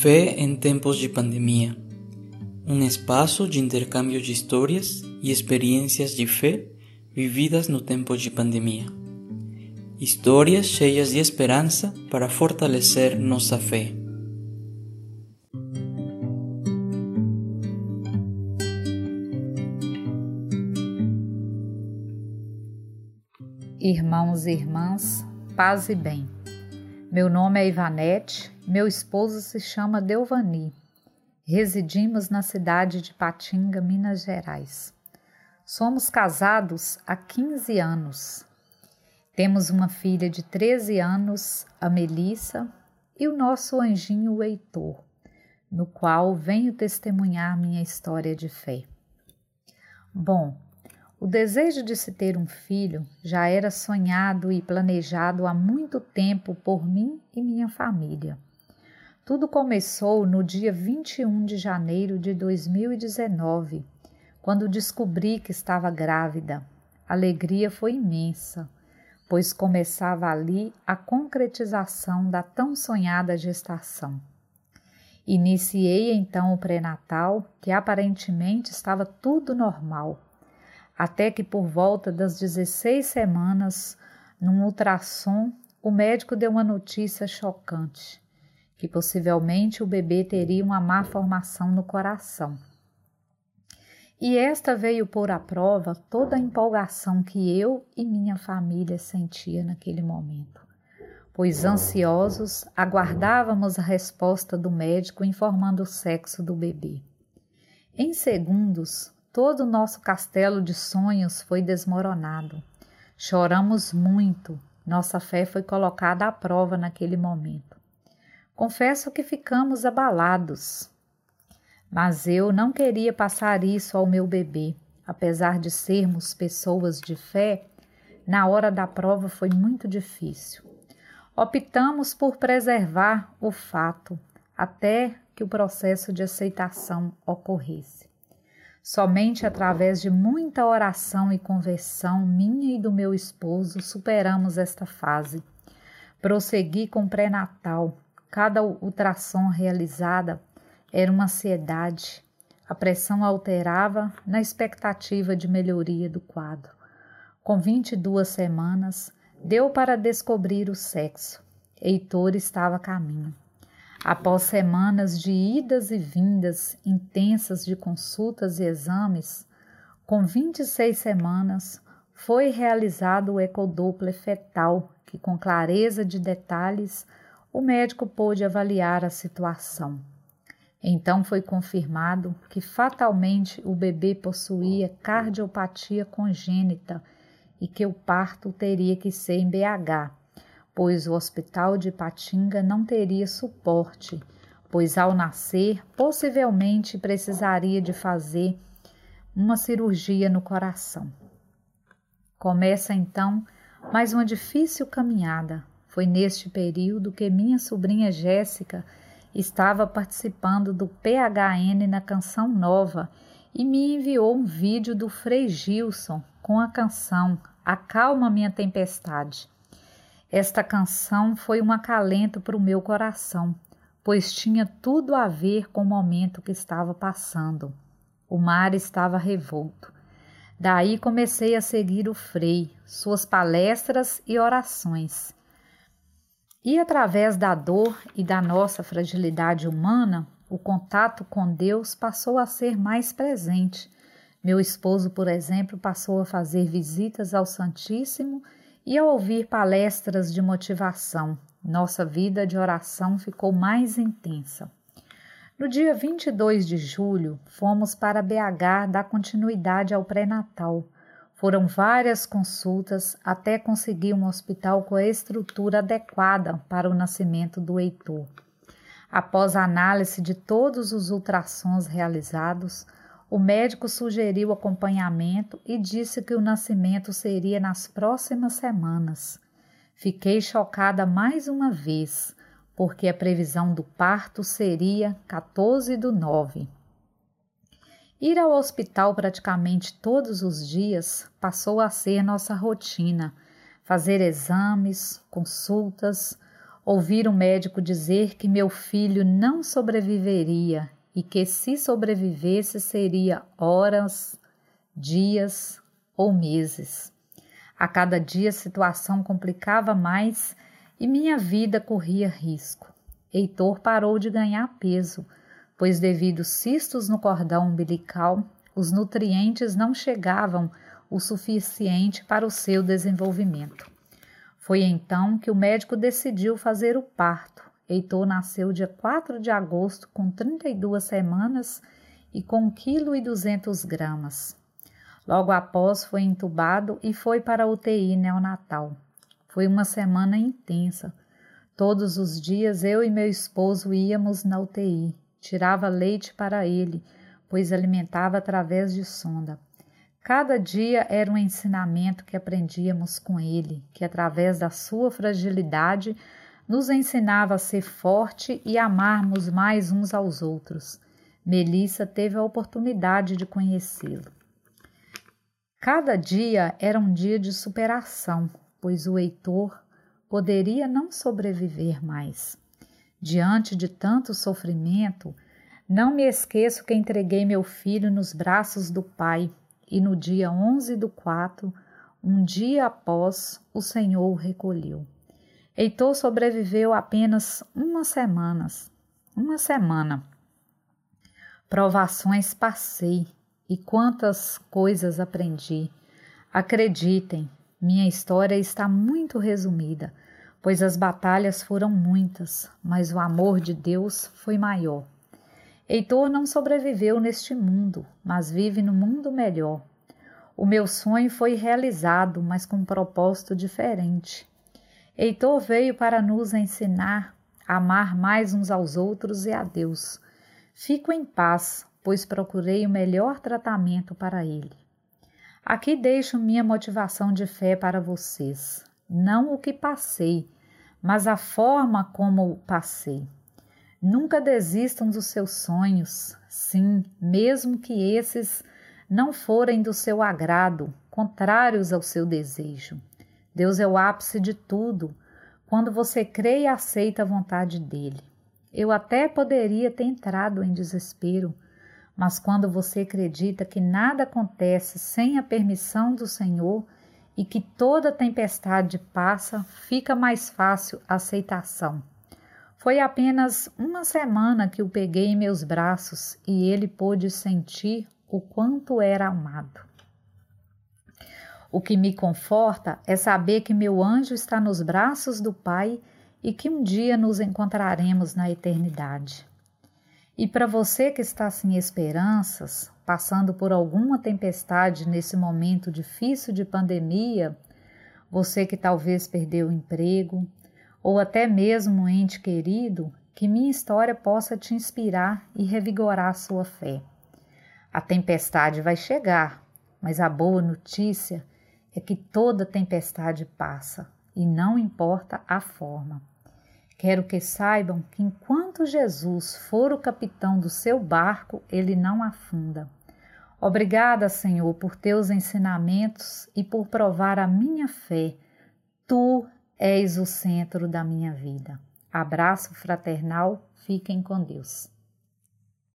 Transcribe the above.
Fé em tempos de pandemia. Um espaço de intercâmbio de histórias e experiências de fé vividas no tempo de pandemia. Histórias cheias de esperança para fortalecer nossa fé. Irmãos e irmãs, paz e bem. Meu nome é Ivanete, meu esposo se chama Delvani. Residimos na cidade de Patinga, Minas Gerais. Somos casados há 15 anos. Temos uma filha de 13 anos, a Melissa, e o nosso anjinho Heitor, no qual venho testemunhar minha história de fé. Bom, o desejo de se ter um filho já era sonhado e planejado há muito tempo por mim e minha família. Tudo começou no dia 21 de janeiro de 2019, quando descobri que estava grávida. A alegria foi imensa, pois começava ali a concretização da tão sonhada gestação. Iniciei então o pré-natal, que aparentemente estava tudo normal até que por volta das 16 semanas, num ultrassom, o médico deu uma notícia chocante, que possivelmente o bebê teria uma má formação no coração. E esta veio pôr à prova toda a empolgação que eu e minha família sentia naquele momento, pois ansiosos aguardávamos a resposta do médico informando o sexo do bebê. Em segundos, Todo o nosso castelo de sonhos foi desmoronado. Choramos muito, nossa fé foi colocada à prova naquele momento. Confesso que ficamos abalados. Mas eu não queria passar isso ao meu bebê. Apesar de sermos pessoas de fé, na hora da prova foi muito difícil. Optamos por preservar o fato até que o processo de aceitação ocorresse. Somente através de muita oração e conversão minha e do meu esposo superamos esta fase. Prossegui com pré-natal. Cada ultrassom realizada era uma ansiedade. A pressão alterava na expectativa de melhoria do quadro. Com 22 semanas, deu para descobrir o sexo. Heitor estava a caminho. Após semanas de idas e vindas intensas de consultas e exames, com 26 semanas, foi realizado o ecodoppler fetal, que com clareza de detalhes o médico pôde avaliar a situação. Então foi confirmado que fatalmente o bebê possuía cardiopatia congênita e que o parto teria que ser em BH, pois o hospital de Patinga não teria suporte, pois ao nascer possivelmente precisaria de fazer uma cirurgia no coração. Começa então mais uma difícil caminhada. Foi neste período que minha sobrinha Jéssica estava participando do PHN na Canção Nova e me enviou um vídeo do Frei Gilson com a canção Acalma Minha Tempestade. Esta canção foi um acalento para o meu coração, pois tinha tudo a ver com o momento que estava passando. O mar estava revolto. Daí comecei a seguir o Frei, suas palestras e orações. E através da dor e da nossa fragilidade humana, o contato com Deus passou a ser mais presente. Meu esposo, por exemplo, passou a fazer visitas ao Santíssimo e ao ouvir palestras de motivação, nossa vida de oração ficou mais intensa. No dia 22 de julho, fomos para BH dar continuidade ao pré-natal. Foram várias consultas até conseguir um hospital com a estrutura adequada para o nascimento do Heitor. Após a análise de todos os ultrassons realizados, o médico sugeriu acompanhamento e disse que o nascimento seria nas próximas semanas. Fiquei chocada mais uma vez, porque a previsão do parto seria 14 do 9. Ir ao hospital praticamente todos os dias passou a ser nossa rotina. Fazer exames, consultas, Ouvir o médico dizer que meu filho não sobreviveria e que, se sobrevivesse, seria horas, dias ou meses. A cada dia a situação complicava mais e minha vida corria risco. Heitor parou de ganhar peso, pois, devido cistos no cordão umbilical, os nutrientes não chegavam o suficiente para o seu desenvolvimento. Foi então que o médico decidiu fazer o parto. Heitor nasceu dia 4 de agosto com 32 semanas e com 1,2 kg. Logo após foi entubado e foi para a UTI neonatal. Foi uma semana intensa. Todos os dias eu e meu esposo íamos na UTI. Tirava leite para ele, pois alimentava através de sonda. Cada dia era um ensinamento que aprendíamos com ele, que através da sua fragilidade nos ensinava a ser forte e amarmos mais uns aos outros. Melissa teve a oportunidade de conhecê-lo. Cada dia era um dia de superação, pois o Heitor poderia não sobreviver mais. Diante de tanto sofrimento, não me esqueço que entreguei meu filho nos braços do Pai e no dia 11 do 4, um dia após, o Senhor o recolheu. Heitor sobreviveu apenas uma semana. Uma semana. Provações passei e quantas coisas aprendi. Acreditem, minha história está muito resumida, pois as batalhas foram muitas, mas o amor de Deus foi maior. Heitor não sobreviveu neste mundo, mas vive no mundo melhor. O meu sonho foi realizado, mas com um propósito diferente. Heitor veio para nos ensinar a amar mais uns aos outros e a Deus. Fico em paz, pois procurei o melhor tratamento para ele. Aqui deixo minha motivação de fé para vocês. Não o que passei, mas a forma como passei. Nunca desistam dos seus sonhos, sim, mesmo que esses não forem do seu agrado, contrários ao seu desejo. Deus é o ápice de tudo, quando você crê e aceita a vontade dele. Eu até poderia ter entrado em desespero, mas quando você acredita que nada acontece sem a permissão do Senhor e que toda tempestade passa, fica mais fácil a aceitação. Foi apenas uma semana que o peguei em meus braços e ele pôde sentir o quanto era amado. O que me conforta é saber que meu anjo está nos braços do Pai e que um dia nos encontraremos na eternidade. E para você que está sem esperanças, passando por alguma tempestade nesse momento difícil de pandemia, você que talvez perdeu o emprego, ou até mesmo um ente querido, que minha história possa te inspirar e revigorar sua fé. A tempestade vai chegar, mas a boa notícia é que toda tempestade passa e não importa a forma. Quero que saibam que enquanto Jesus for o capitão do seu barco, ele não afunda. Obrigada, Senhor, por teus ensinamentos e por provar a minha fé. Tu és o centro da minha vida. Abraço fraternal, fiquem com Deus.